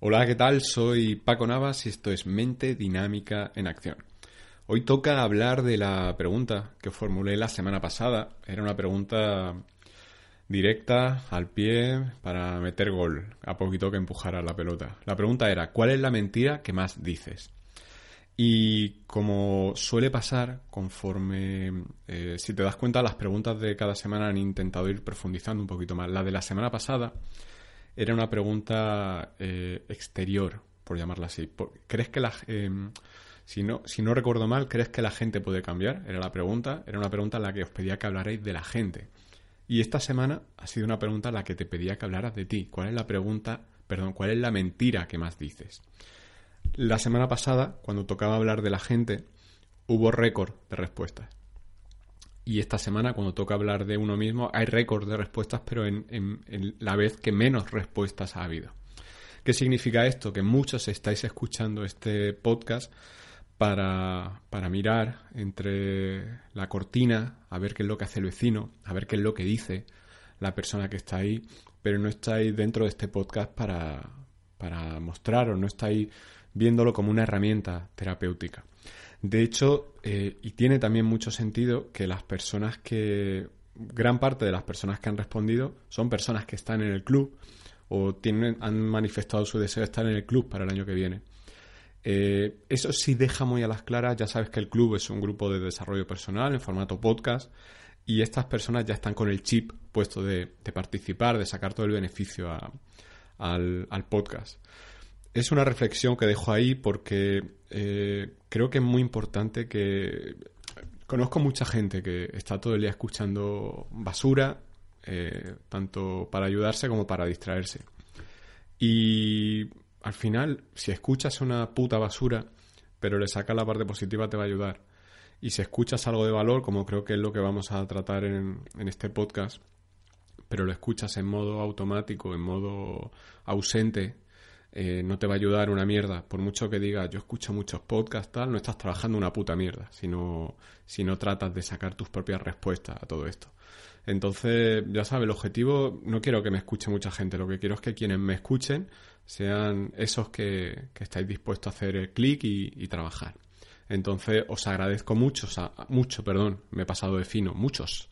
Hola, ¿qué tal? Soy Paco Navas y esto es Mente Dinámica en Acción. Hoy toca hablar de la pregunta que formulé la semana pasada. Era una pregunta directa, al pie, para meter gol, a poquito que empujara la pelota. La pregunta era, ¿cuál es la mentira que más dices? Y como suele pasar, conforme, eh, si te das cuenta, las preguntas de cada semana han intentado ir profundizando un poquito más. La de la semana pasada era una pregunta eh, exterior, por llamarla así. ¿Crees que la... Em, si no, si no recuerdo mal, ¿crees que la gente puede cambiar? Era la pregunta. Era una pregunta en la que os pedía que hablarais de la gente. Y esta semana ha sido una pregunta en la que te pedía que hablaras de ti. ¿Cuál es la pregunta, perdón, cuál es la mentira que más dices? La semana pasada, cuando tocaba hablar de la gente, hubo récord de respuestas. Y esta semana, cuando toca hablar de uno mismo, hay récord de respuestas, pero en, la vez que menos respuestas ha habido. ¿Qué significa esto? Que muchos estáis escuchando este podcast para, para, mirar entre la cortina, a ver qué es lo que hace el vecino, a ver qué es lo que dice la persona que está ahí, pero no estáis dentro de este podcast para, para mostrar o no estáis viéndolo como una herramienta terapéutica. De hecho, eh, y tiene también mucho sentido que las personas que, gran parte de las personas que han respondido son personas que están en el club o tienen, han manifestado su deseo de estar en el club para el año que viene. Eh, eso sí deja muy a las claras, ya sabes que el club es un grupo de desarrollo personal en formato podcast y estas personas ya están con el chip puesto de, participar, de sacar todo el beneficio al podcast es una reflexión que dejo ahí porque eh, creo que es muy importante que... Conozco mucha gente que está todo el día escuchando basura, eh, tanto para ayudarse como para distraerse. Y al final, si escuchas una puta basura, pero le sacas la parte positiva, te va a ayudar. Y si escuchas algo de valor, como creo que es lo que vamos a tratar en, en este podcast, pero lo escuchas en modo automático, en modo ausente, eh, no te va a ayudar una mierda. Por mucho que digas, yo escucho muchos podcasts, tal, no estás trabajando una puta mierda, si no, si no tratas de sacar tus propias respuestas a todo esto. Entonces, ya sabes, el objetivo, no quiero que me escuche mucha gente, lo que quiero es que quienes me escuchen sean esos que, estáis dispuestos a hacer el clic y, y, trabajar. Entonces, os agradezco mucho, mucho, perdón, me he pasado de fino, muchos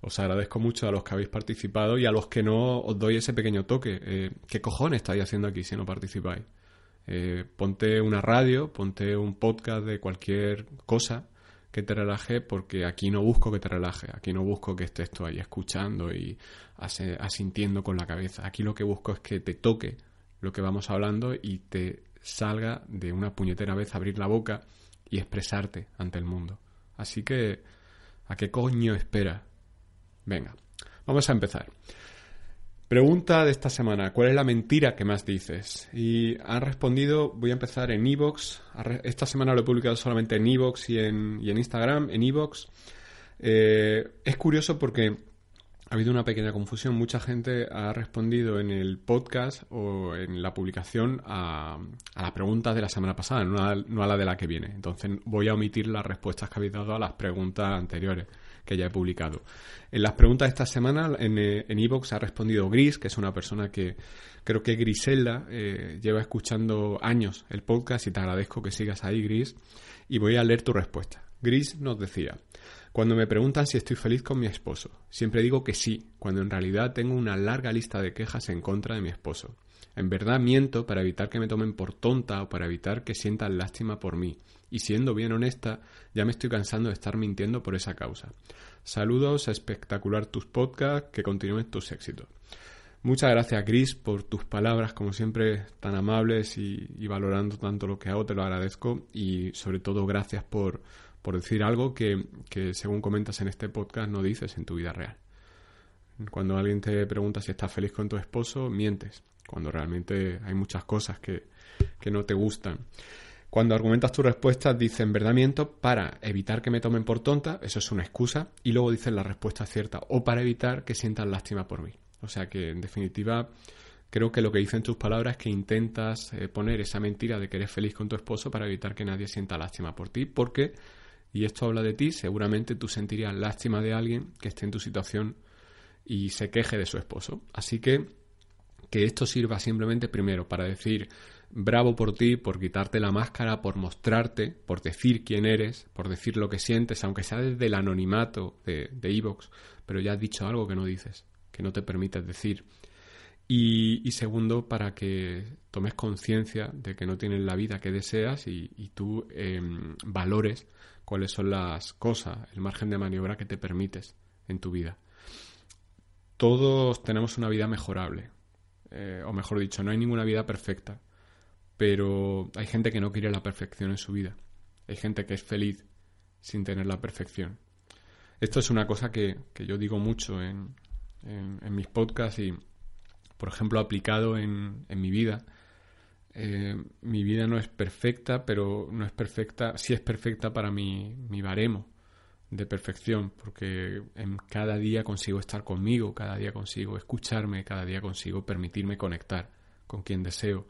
os agradezco mucho a los que habéis participado y a los que no os doy ese pequeño toque. Eh, ¿Qué cojones estáis haciendo aquí si no participáis? Eh, ponte una radio, ponte un podcast de cualquier cosa que te relaje, porque aquí no busco que te relaje, aquí no busco que estés tú ahí escuchando y asintiendo con la cabeza. Aquí lo que busco es que te toque lo que vamos hablando y te salga de una puñetera vez abrir la boca y expresarte ante el mundo. Así que, ¿a qué coño esperas? Venga, vamos a empezar. Pregunta de esta semana, ¿cuál es la mentira que más dices? Y han respondido, voy a empezar en Evox. Esta semana lo he publicado solamente en Evox y en, Instagram, en Evox. Eh, es curioso porque ha habido una pequeña confusión. Mucha gente ha respondido en el podcast o en la publicación a, a las preguntas de la semana pasada, no a, no a, la de la que viene. Entonces voy a omitir las respuestas que habéis dado a las preguntas anteriores que ya he publicado. En las preguntas de esta semana en Evox ha respondido Gris, que es una persona que creo que Griselda eh, lleva escuchando años el podcast y te agradezco que sigas ahí, Gris. Y voy a leer tu respuesta. Gris nos decía, cuando me preguntan si estoy feliz con mi esposo, siempre digo que sí, cuando en realidad tengo una larga lista de quejas en contra de mi esposo. En verdad miento para evitar que me tomen por tonta o para evitar que sientan lástima por mí. Y siendo bien honesta, ya me estoy cansando de estar mintiendo por esa causa. Saludos, espectacular tus podcasts, que continúen tus éxitos. Muchas gracias, Gris, por tus palabras, como siempre, tan amables y, valorando tanto lo que hago, te lo agradezco. Y sobre todo, gracias por, por decir algo que, que, según comentas en este podcast, no dices en tu vida real. Cuando alguien te pregunta si estás feliz con tu esposo, mientes. Cuando realmente hay muchas cosas que, que no te gustan. Cuando argumentas tus respuestas, dicen verdad para evitar que me tomen por tonta, eso es una excusa, y luego dicen la respuesta cierta, o para evitar que sientan lástima por mí. O sea que, en definitiva, creo que lo que dicen tus palabras es que intentas eh, poner esa mentira de que eres feliz con tu esposo para evitar que nadie sienta lástima por ti, porque, y esto habla de ti, seguramente tú sentirías lástima de alguien que esté en tu situación y se queje de su esposo. Así que que esto sirva simplemente primero para decir bravo por ti, por quitarte la máscara, por mostrarte, por decir quién eres, por decir lo que sientes, aunque sea desde el anonimato de Evox, pero ya has dicho algo que no dices, que no te permites decir. Y, segundo, para que tomes conciencia de que no tienes la vida que deseas y, tú em, valores cuáles son las cosas, el margen de maniobra que te permites en tu vida. Todos tenemos una vida mejorable, eh, o mejor dicho, no hay ninguna vida perfecta, pero hay gente que no quiere la perfección en su vida, hay gente que es feliz sin tener la perfección. Esto es una cosa que, yo digo mucho en, mis podcasts y, por ejemplo, aplicado en, mi vida. Eh, mi vida no es perfecta, pero no es perfecta, sí es perfecta para mi, mi baremo de perfección, porque en cada día consigo estar conmigo, cada día consigo escucharme, cada día consigo permitirme conectar con quien deseo.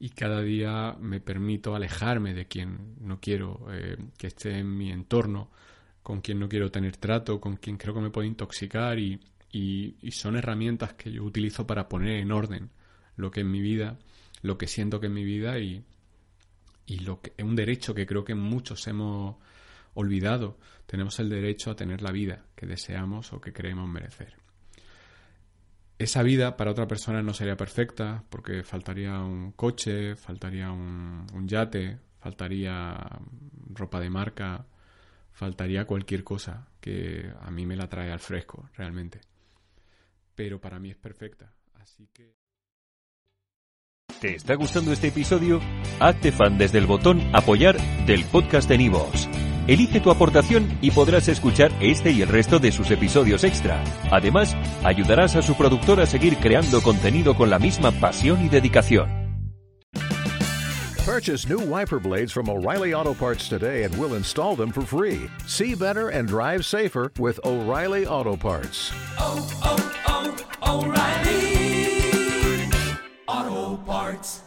Y cada día me permito alejarme de quien no quiero eh, que esté en mi entorno, con quien no quiero tener trato, con quien creo que me puede intoxicar y, y, son herramientas que yo utilizo para poner en orden lo que es mi vida, lo que siento que es mi vida y, y lo que es un derecho que creo que muchos hemos olvidado. Tenemos el derecho a tener la vida que deseamos o que creemos merecer. Esa vida para otra persona no sería perfecta porque faltaría un coche, faltaría un, yate, faltaría ropa de marca, faltaría cualquier cosa que a mí me la trae al fresco, realmente. Pero para mí es perfecta, así que... ¿Te está gustando este episodio? Hazte fan desde el botón apoyar del podcast de Nivos. Elige tu aportación y podrás escuchar este y el resto de sus episodios extra. Además, ayudarás a su productor a seguir creando contenido con la misma pasión y dedicación. Purchase new wiper blades from O'Reilly Auto Parts today and we'll install them for free. See better and drive safer with O'Reilly Auto Parts. Oh, oh, oh, O'Reilly Auto Parts.